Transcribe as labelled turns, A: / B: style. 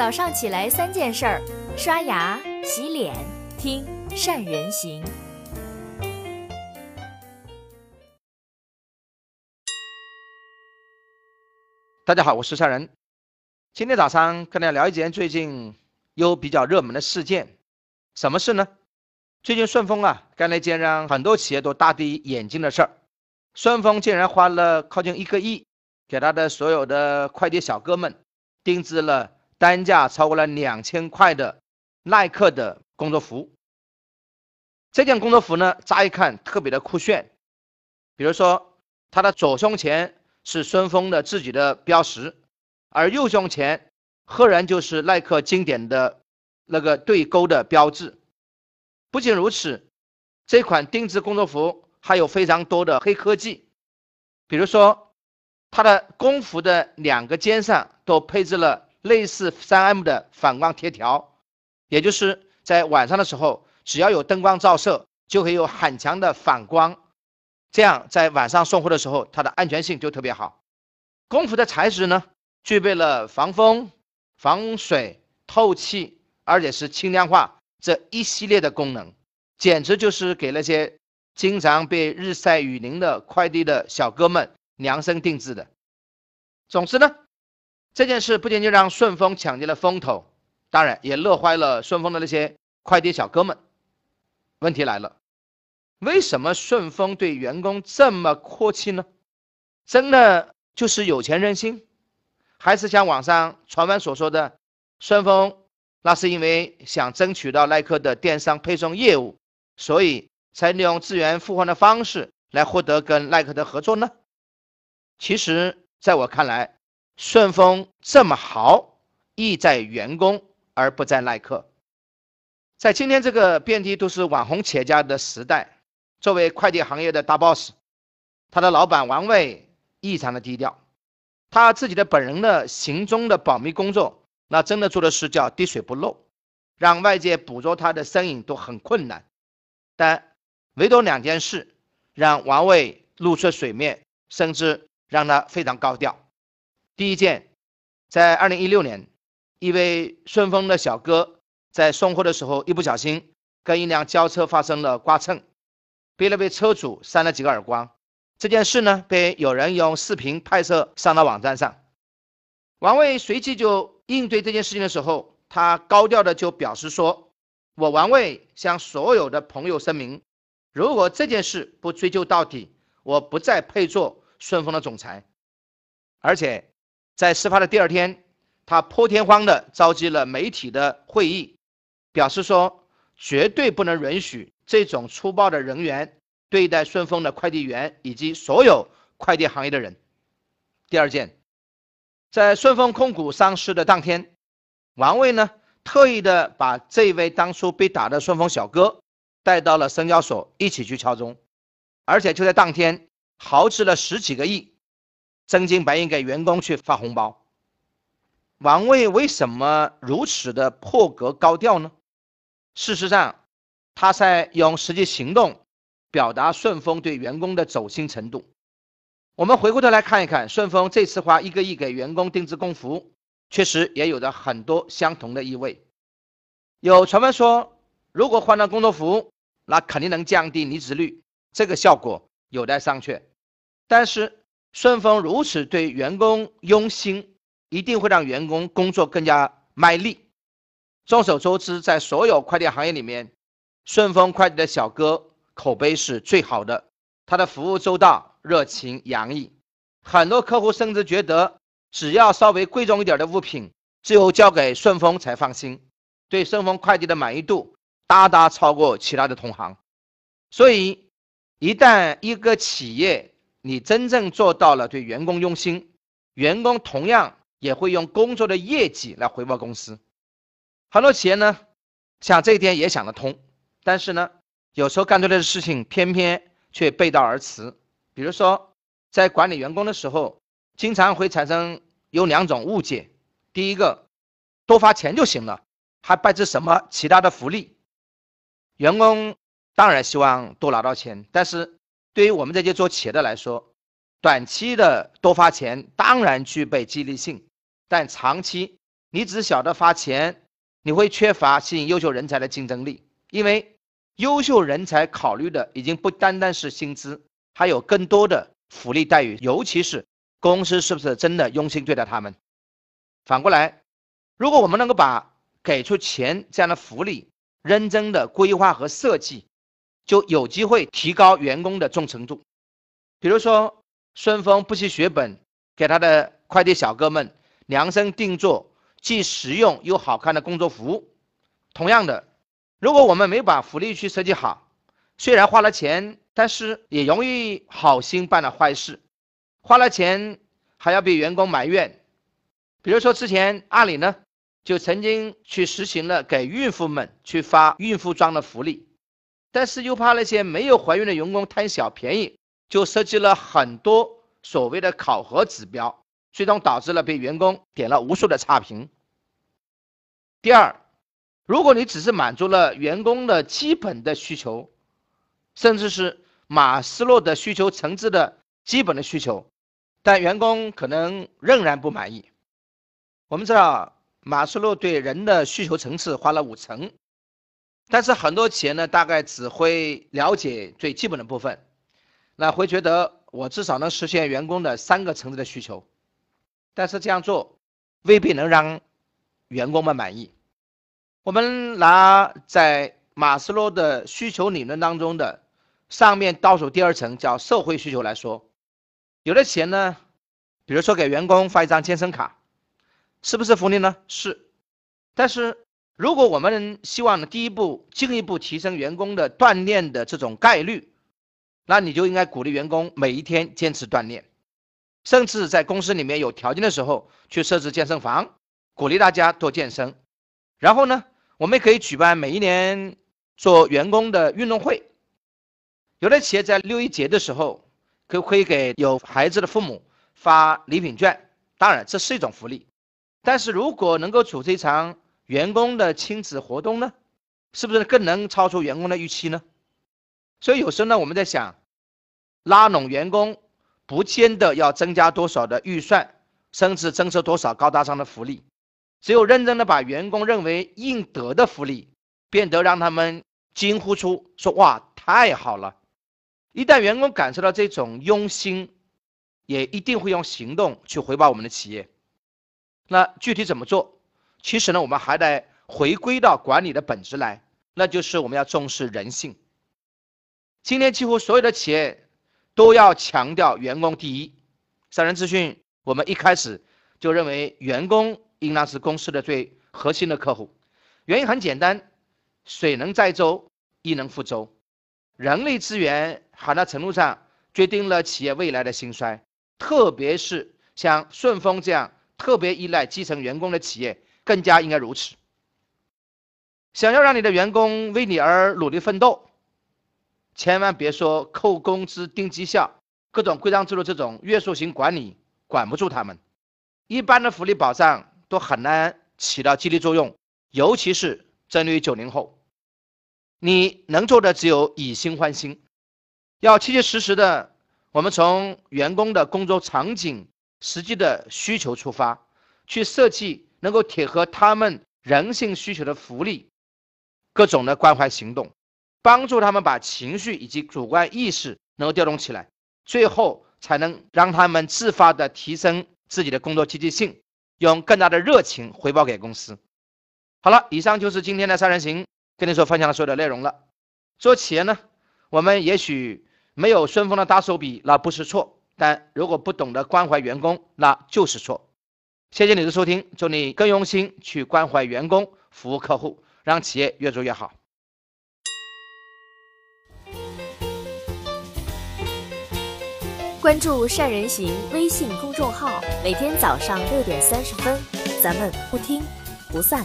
A: 早上起来三件事儿：刷牙、洗脸、听善人行。
B: 大家好，我是善人。今天早上跟大家聊一件最近又比较热门的事件，什么事呢？最近顺丰啊干了一件让很多企业都大跌眼镜的事儿。顺丰竟然花了靠近一个亿，给他的所有的快递小哥们定制了单价超过了两千块的耐克的工作服。这件工作服呢，乍一看特别的酷炫，比如说它的左胸前是顺丰的自己的标识，而右胸前赫然就是耐克经典的那个对勾的标志。不仅如此，这款定制工作服。还有非常多的黑科技，比如说，它的工服的两个肩上都配置了类似三 M 的反光贴条，也就是在晚上的时候，只要有灯光照射，就会有很强的反光，这样在晚上送货的时候，它的安全性就特别好。工服的材质呢，具备了防风、防水、透气，而且是轻量化这一系列的功能，简直就是给那些。经常被日晒雨淋的快递的小哥们量身定制的。总之呢，这件事不仅仅让顺丰抢尽了风头，当然也乐坏了顺丰的那些快递小哥们。问题来了，为什么顺丰对员工这么阔气呢？真的就是有钱任性，还是像网上传闻所说的，顺丰那是因为想争取到耐克的电商配送业务，所以。才利用资源互换的方式来获得跟耐克的合作呢？其实，在我看来，顺丰这么豪，意在员工而不在耐克。在今天这个遍地都是网红企业家的时代，作为快递行业的大 boss，他的老板王卫异常的低调，他自己的本人的行踪的保密工作，那真的做的是叫滴水不漏，让外界捕捉他的身影都很困难。但唯独两件事让王卫露出水面，甚至让他非常高调。第一件，在二零一六年，一位顺丰的小哥在送货的时候一不小心跟一辆轿车发生了刮蹭，被那位车主扇了几个耳光。这件事呢，被有人用视频拍摄上到网站上。王卫随即就应对这件事情的时候，他高调的就表示说：“我王卫向所有的朋友声明。”如果这件事不追究到底，我不再配做顺丰的总裁。而且，在事发的第二天，他破天荒的召集了媒体的会议，表示说绝对不能允许这种粗暴的人员对待顺丰的快递员以及所有快递行业的人。第二件，在顺丰控股上市的当天，王卫呢特意的把这位当初被打的顺丰小哥。带到了深交所一起去敲钟，而且就在当天豪掷了十几个亿，真金白银给员工去发红包。王卫为什么如此的破格高调呢？事实上，他在用实际行动表达顺丰对员工的走心程度。我们回过头来看一看，顺丰这次花一个亿给员工定制工服，确实也有着很多相同的意味。有传闻说。如果换了工作服，那肯定能降低离职率，这个效果有待商榷。但是顺丰如此对员工用心，一定会让员工工作更加卖力。众所周知，在所有快递行业里面，顺丰快递的小哥口碑是最好的，他的服务周到、热情洋溢，很多客户甚至觉得，只要稍微贵重一点的物品，最后交给顺丰才放心，对顺丰快递的满意度。大大超过其他的同行，所以一旦一个企业你真正做到了对员工用心，员工同样也会用工作的业绩来回报公司。很多企业呢，想这一点也想得通，但是呢，有时候干出来的事情偏偏却背道而驰。比如说，在管理员工的时候，经常会产生有两种误解：第一个，多发钱就行了，还掰扯什么其他的福利？员工当然希望多拿到钱，但是对于我们这些做企业的来说，短期的多发钱当然具备激励性，但长期你只晓得发钱，你会缺乏吸引优秀人才的竞争力，因为优秀人才考虑的已经不单单是薪资，还有更多的福利待遇，尤其是公司是不是真的用心对待他们。反过来，如果我们能够把给出钱这样的福利认真的规划和设计，就有机会提高员工的忠诚度。比如说，顺丰不惜血本给他的快递小哥们量身定做既实用又好看的工作服。同样的，如果我们没把福利去设计好，虽然花了钱，但是也容易好心办了坏事，花了钱还要被员工埋怨。比如说，之前阿里呢就曾经去实行了给孕妇们去发孕妇装的福利。但是又怕那些没有怀孕的员工贪小便宜，就设计了很多所谓的考核指标，最终导致了被员工点了无数的差评。第二，如果你只是满足了员工的基本的需求，甚至是马斯洛的需求层次的基本的需求，但员工可能仍然不满意。我们知道，马斯洛对人的需求层次花了五层。但是很多企业呢，大概只会了解最基本的部分，那会觉得我至少能实现员工的三个层次的需求，但是这样做未必能让员工们满意。我们拿在马斯洛的需求理论当中的上面倒数第二层叫社会需求来说，有的企业呢，比如说给员工发一张健身卡，是不是福利呢？是，但是。如果我们希望呢，第一步进一步提升员工的锻炼的这种概率，那你就应该鼓励员工每一天坚持锻炼，甚至在公司里面有条件的时候去设置健身房，鼓励大家多健身。然后呢，我们也可以举办每一年做员工的运动会。有的企业在六一节的时候，可可以给有孩子的父母发礼品券，当然这是一种福利。但是如果能够组织一场，员工的亲子活动呢，是不是更能超出员工的预期呢？所以有时候呢，我们在想，拉拢员工，不见得要增加多少的预算，甚至增设多少高大上的福利，只有认真的把员工认为应得的福利，变得让他们惊呼出说哇太好了。一旦员工感受到这种用心，也一定会用行动去回报我们的企业。那具体怎么做？其实呢，我们还得回归到管理的本质来，那就是我们要重视人性。今天几乎所有的企业都要强调员工第一。三人资讯，我们一开始就认为员工应当是公司的最核心的客户。原因很简单，水能载舟，亦能覆舟。人力资源很大程度上决定了企业未来的兴衰，特别是像顺丰这样特别依赖基层员工的企业。更加应该如此。想要让你的员工为你而努力奋斗，千万别说扣工资、定绩效、各种规章制度这种约束型管理管不住他们。一般的福利保障都很难起到激励作用，尤其是针对于九零后。你能做的只有以心换心，要切切实实的，我们从员工的工作场景、实际的需求出发，去设计。能够贴合他们人性需求的福利，各种的关怀行动，帮助他们把情绪以及主观意识能够调动起来，最后才能让他们自发的提升自己的工作积极性，用更大的热情回报给公司。好了，以上就是今天的三人行跟你所分享的所有的内容了。做企业呢，我们也许没有顺丰的大手笔，那不是错；但如果不懂得关怀员工，那就是错。谢谢你的收听，祝你更用心去关怀员工、服务客户，让企业越做越好。
A: 关注善人行微信公众号，每天早上六点三十分，咱们不听不散。